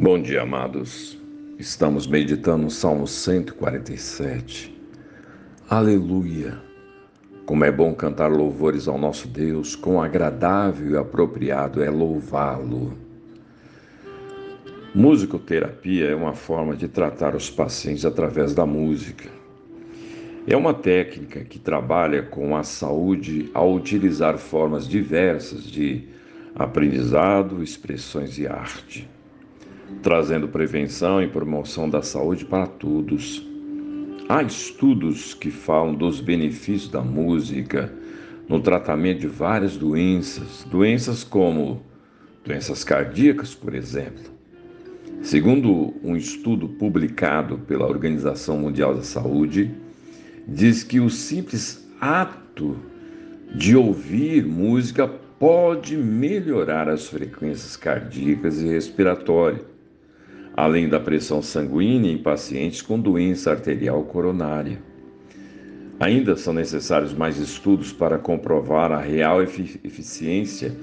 Bom dia, amados. Estamos meditando no Salmo 147. Aleluia! Como é bom cantar louvores ao nosso Deus, quão agradável e apropriado é louvá-lo. Musicoterapia é uma forma de tratar os pacientes através da música. É uma técnica que trabalha com a saúde ao utilizar formas diversas de aprendizado, expressões e arte trazendo prevenção e promoção da saúde para todos. Há estudos que falam dos benefícios da música no tratamento de várias doenças, doenças como doenças cardíacas, por exemplo. Segundo um estudo publicado pela Organização Mundial da Saúde, diz que o simples ato de ouvir música pode melhorar as frequências cardíacas e respiratórias além da pressão sanguínea em pacientes com doença arterial coronária. Ainda são necessários mais estudos para comprovar a real eficiência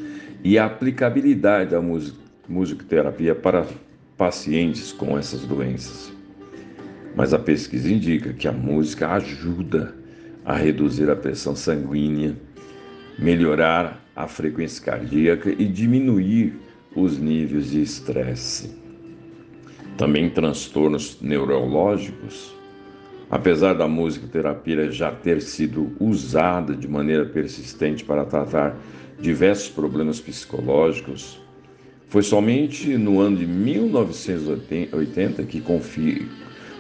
e a aplicabilidade da musicoterapia para pacientes com essas doenças. Mas a pesquisa indica que a música ajuda a reduzir a pressão sanguínea, melhorar a frequência cardíaca e diminuir os níveis de estresse também transtornos neurológicos. Apesar da musicoterapia já ter sido usada de maneira persistente para tratar diversos problemas psicológicos, foi somente no ano de 1980 que, com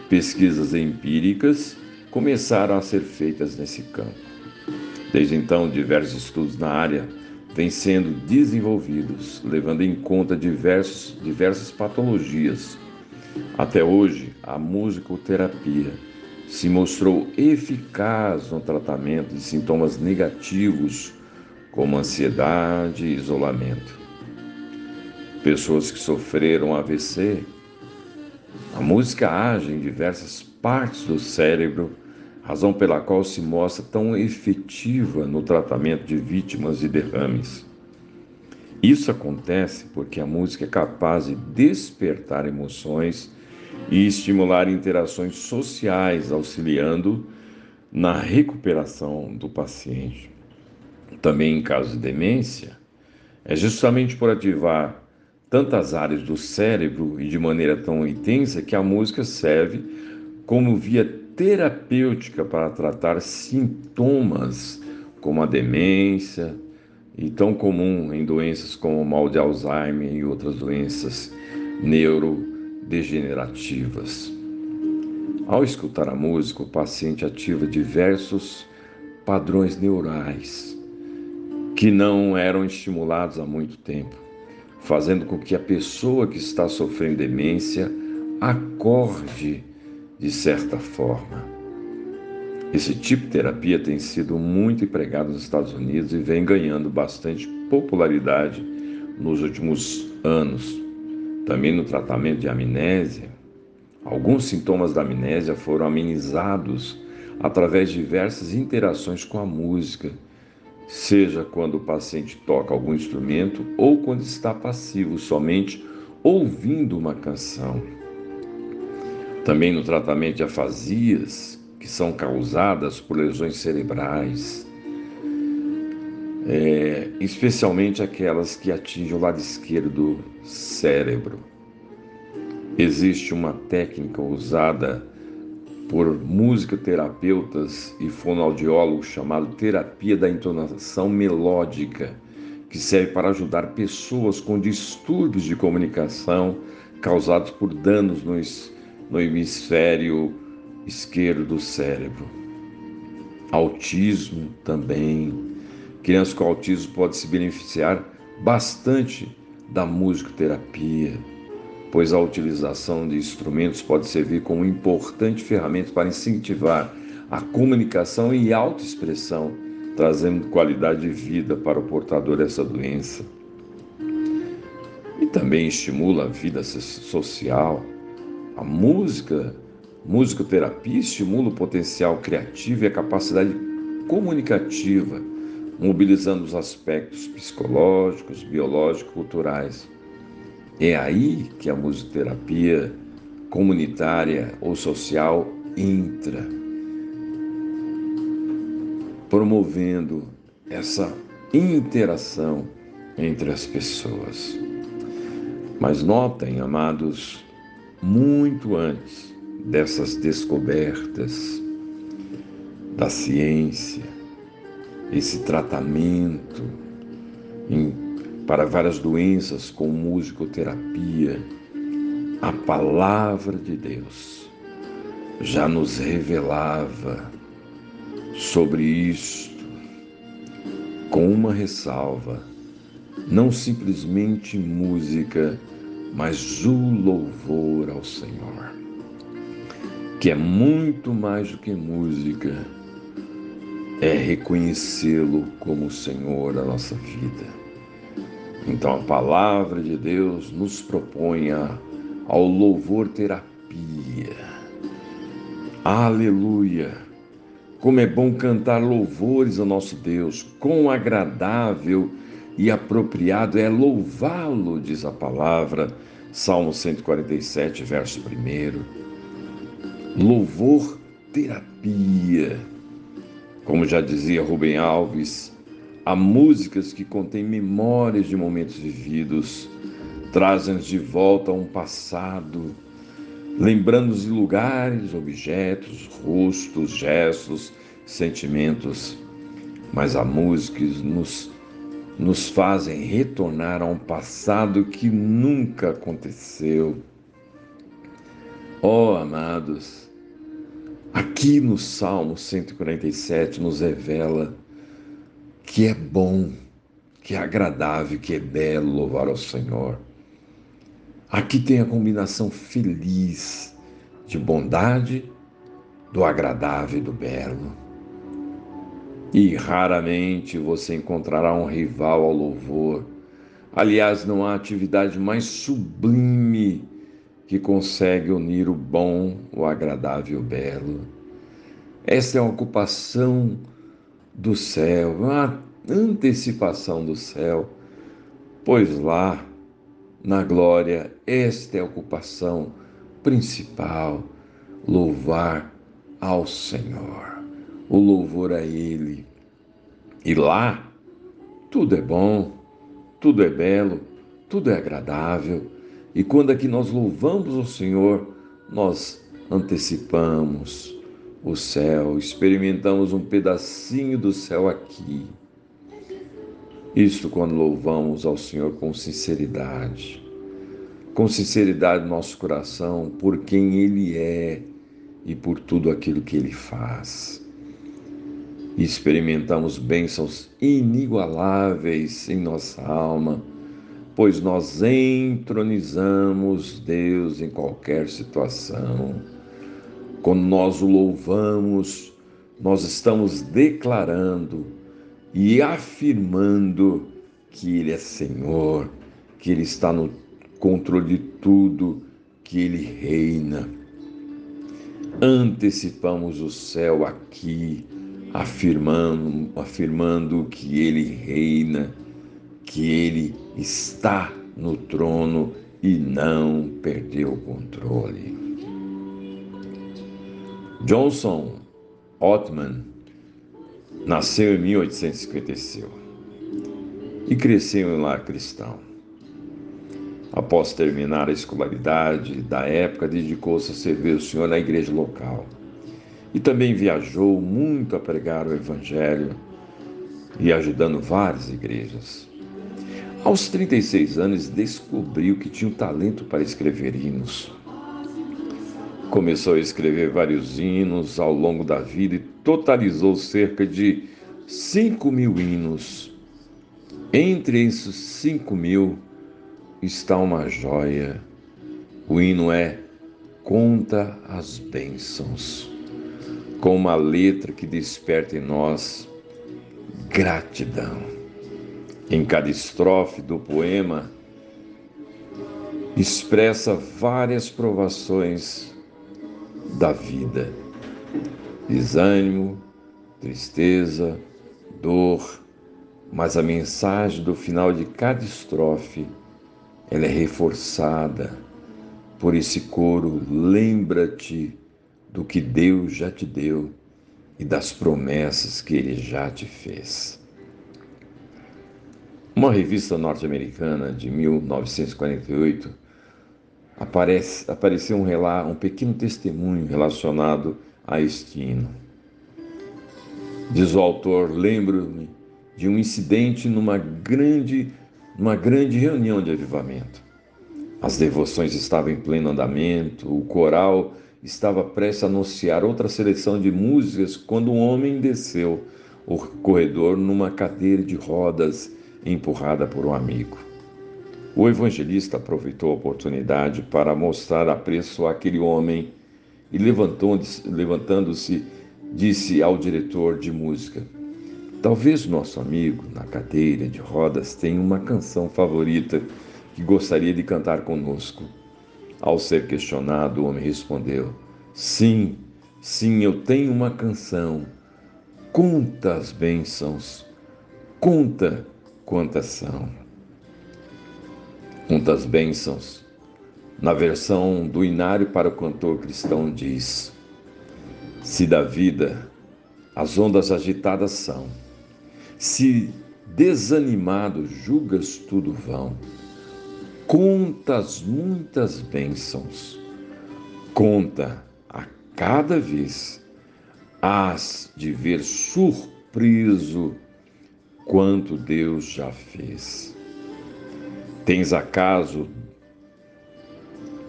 pesquisas empíricas, começaram a ser feitas nesse campo. Desde então, diversos estudos na área vêm sendo desenvolvidos, levando em conta diversos, diversas patologias até hoje, a musicoterapia se mostrou eficaz no tratamento de sintomas negativos como ansiedade e isolamento. Pessoas que sofreram AVC, a música age em diversas partes do cérebro, razão pela qual se mostra tão efetiva no tratamento de vítimas de derrames. Isso acontece porque a música é capaz de despertar emoções e estimular interações sociais, auxiliando na recuperação do paciente. Também em caso de demência, é justamente por ativar tantas áreas do cérebro e de maneira tão intensa que a música serve como via terapêutica para tratar sintomas como a demência, e tão comum em doenças como o mal de Alzheimer e outras doenças neurodegenerativas. Ao escutar a música, o paciente ativa diversos padrões neurais que não eram estimulados há muito tempo, fazendo com que a pessoa que está sofrendo demência acorde de certa forma. Esse tipo de terapia tem sido muito empregado nos Estados Unidos e vem ganhando bastante popularidade nos últimos anos. Também no tratamento de amnésia, alguns sintomas da amnésia foram amenizados através de diversas interações com a música, seja quando o paciente toca algum instrumento ou quando está passivo, somente ouvindo uma canção. Também no tratamento de afasias, que são causadas por lesões cerebrais, é, especialmente aquelas que atingem o lado esquerdo do cérebro. Existe uma técnica usada por musicoterapeutas e fonoaudiólogos chamada terapia da entonação melódica, que serve para ajudar pessoas com distúrbios de comunicação causados por danos no, no hemisfério esquerdo do cérebro. Autismo também. Crianças com autismo podem se beneficiar bastante da musicoterapia, pois a utilização de instrumentos pode servir como importante ferramenta para incentivar a comunicação e autoexpressão, trazendo qualidade de vida para o portador dessa doença. E também estimula a vida social. A música Musicoterapia estimula o potencial criativo e a capacidade comunicativa, mobilizando os aspectos psicológicos, biológicos, culturais. É aí que a musicoterapia comunitária ou social entra, promovendo essa interação entre as pessoas. Mas notem, amados, muito antes dessas descobertas da ciência, esse tratamento em, para várias doenças com musicoterapia, a palavra de Deus já nos revelava sobre isto com uma ressalva, não simplesmente música, mas o louvor ao Senhor, que é muito mais do que música, é reconhecê-lo como o Senhor da nossa vida. Então a palavra de Deus nos propõe ao louvor terapia. Aleluia! Como é bom cantar louvores ao nosso Deus, quão agradável e apropriado é louvá-lo, diz a palavra, Salmo 147, verso 1. Louvor terapia. Como já dizia Rubem Alves, há músicas que contêm memórias de momentos vividos, trazem-nos de volta a um passado lembrando-nos de lugares, objetos, rostos, gestos, sentimentos, mas há músicas nos, nos fazem retornar a um passado que nunca aconteceu. Oh, amados, aqui no Salmo 147 nos revela que é bom, que é agradável, que é belo louvar ao Senhor. Aqui tem a combinação feliz de bondade, do agradável e do belo. E raramente você encontrará um rival ao louvor. Aliás, não há atividade mais sublime que consegue unir o bom, o agradável e o belo. Esta é uma ocupação do céu, uma antecipação do céu, pois lá na glória, esta é a ocupação principal, louvar ao Senhor, o louvor a Ele. E lá, tudo é bom, tudo é belo, tudo é agradável. E quando aqui nós louvamos o Senhor, nós antecipamos o céu, experimentamos um pedacinho do céu aqui. Isto quando louvamos ao Senhor com sinceridade, com sinceridade no nosso coração por quem Ele é e por tudo aquilo que Ele faz. E experimentamos bênçãos inigualáveis em nossa alma, pois nós entronizamos Deus em qualquer situação. Quando nós o louvamos, nós estamos declarando e afirmando que Ele é Senhor, que Ele está no controle de tudo, que Ele reina. Antecipamos o céu aqui, afirmando, afirmando que Ele reina, que Ele está no trono e não perdeu o controle. Johnson Ottman Nasceu em 1855 e cresceu em um lar cristão. Após terminar a escolaridade da época, dedicou-se a servir o Senhor na igreja local. E também viajou muito a pregar o Evangelho e ajudando várias igrejas. Aos 36 anos, descobriu que tinha um talento para escrever hinos. Começou a escrever vários hinos ao longo da vida e totalizou cerca de 5 mil hinos. Entre esses 5 mil está uma joia. O hino é Conta as Bênçãos, com uma letra que desperta em nós gratidão. Em cada estrofe do poema, expressa várias provações da vida. Desânimo, tristeza, dor, mas a mensagem do final de cada estrofe ela é reforçada por esse coro. Lembra-te do que Deus já te deu e das promessas que Ele já te fez. Uma revista norte-americana de 1948 aparece, apareceu um, relato, um pequeno testemunho relacionado a este hino. Diz o autor: lembro-me de um incidente numa grande, numa grande reunião de avivamento. As devoções estavam em pleno andamento, o coral estava prestes a anunciar outra seleção de músicas quando um homem desceu o corredor numa cadeira de rodas empurrada por um amigo. O evangelista aproveitou a oportunidade para mostrar apreço àquele homem e, levantando-se, disse ao diretor de música: Talvez nosso amigo, na cadeira de rodas, tenha uma canção favorita que gostaria de cantar conosco. Ao ser questionado, o homem respondeu: Sim, sim, eu tenho uma canção. Conta as bênçãos, conta quantas são. Conta as bênçãos. Na versão do Inário para o cantor cristão diz: Se da vida as ondas agitadas são, se desanimado julgas tudo vão, conta as muitas bênçãos, conta a cada vez, hás de ver surpreso quanto Deus já fez. Tens acaso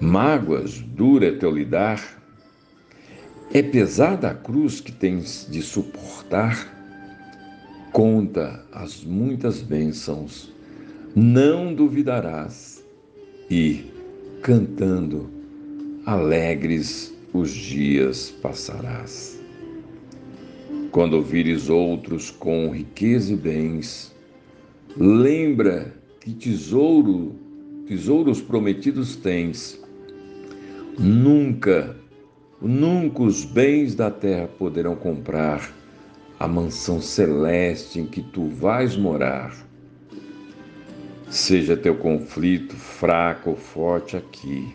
mágoas, dura é teu lidar? É pesada a cruz que tens de suportar? Conta as muitas bênçãos, não duvidarás e, cantando, alegres os dias passarás. Quando ouvires outros com riqueza e bens, lembra que tesouro, tesouros prometidos tens. Nunca, nunca os bens da terra poderão comprar a mansão celeste em que tu vais morar Seja teu conflito fraco ou forte aqui.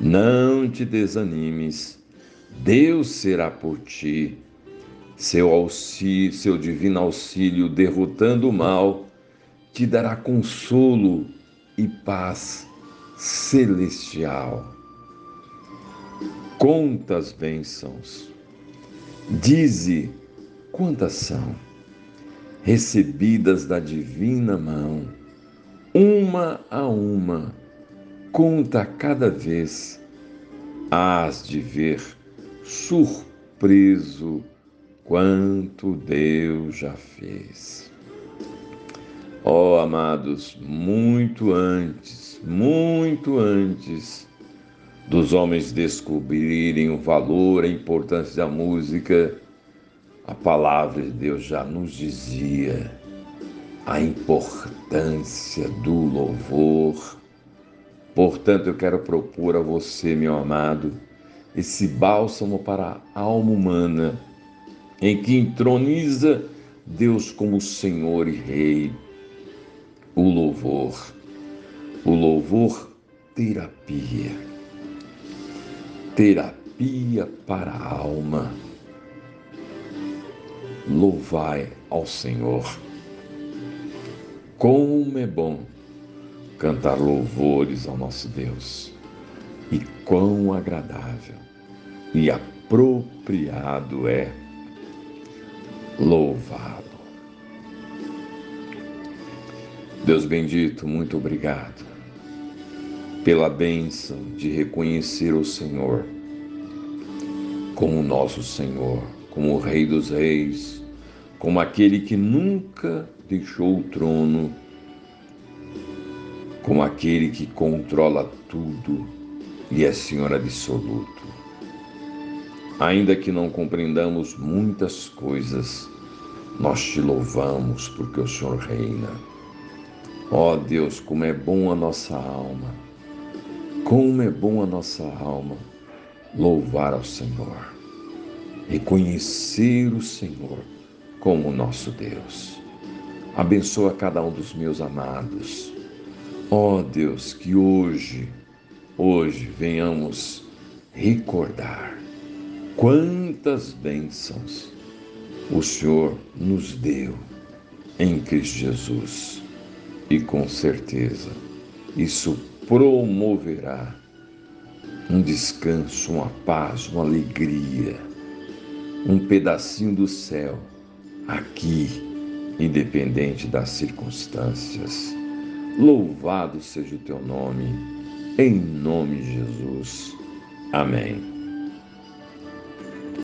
Não te desanimes. Deus será por ti. Seu auxílio, seu divino auxílio derrotando o mal, te dará consolo e paz celestial. Conta as bênçãos. Dize quantas são recebidas da divina mão uma a uma, conta cada vez, hás de ver surpreso quanto Deus já fez. Ó oh, amados, muito antes, muito antes dos homens descobrirem o valor, a importância da música, a palavra de Deus já nos dizia a importância do louvor. Portanto, eu quero propor a você, meu amado, esse bálsamo para a alma humana, em que entroniza Deus como Senhor e Rei, o louvor, o louvor terapia, terapia para a alma. Louvai ao Senhor. Como é bom cantar louvores ao nosso Deus e quão agradável e apropriado é louvá-lo. Deus bendito, muito obrigado pela bênção de reconhecer o Senhor como nosso Senhor, como o Rei dos Reis, como aquele que nunca deixou o trono, como aquele que controla tudo e é Senhor absoluto. Ainda que não compreendamos muitas coisas, nós te louvamos porque o Senhor reina. Ó oh Deus, como é bom a nossa alma, como é bom a nossa alma louvar ao Senhor, reconhecer o Senhor como nosso Deus. Abençoa cada um dos meus amados. Ó oh Deus, que hoje, hoje venhamos recordar quantas bênçãos o Senhor nos deu em Cristo Jesus. E com certeza isso promoverá um descanso, uma paz, uma alegria, um pedacinho do céu aqui, independente das circunstâncias. Louvado seja o teu nome, em nome de Jesus. Amém.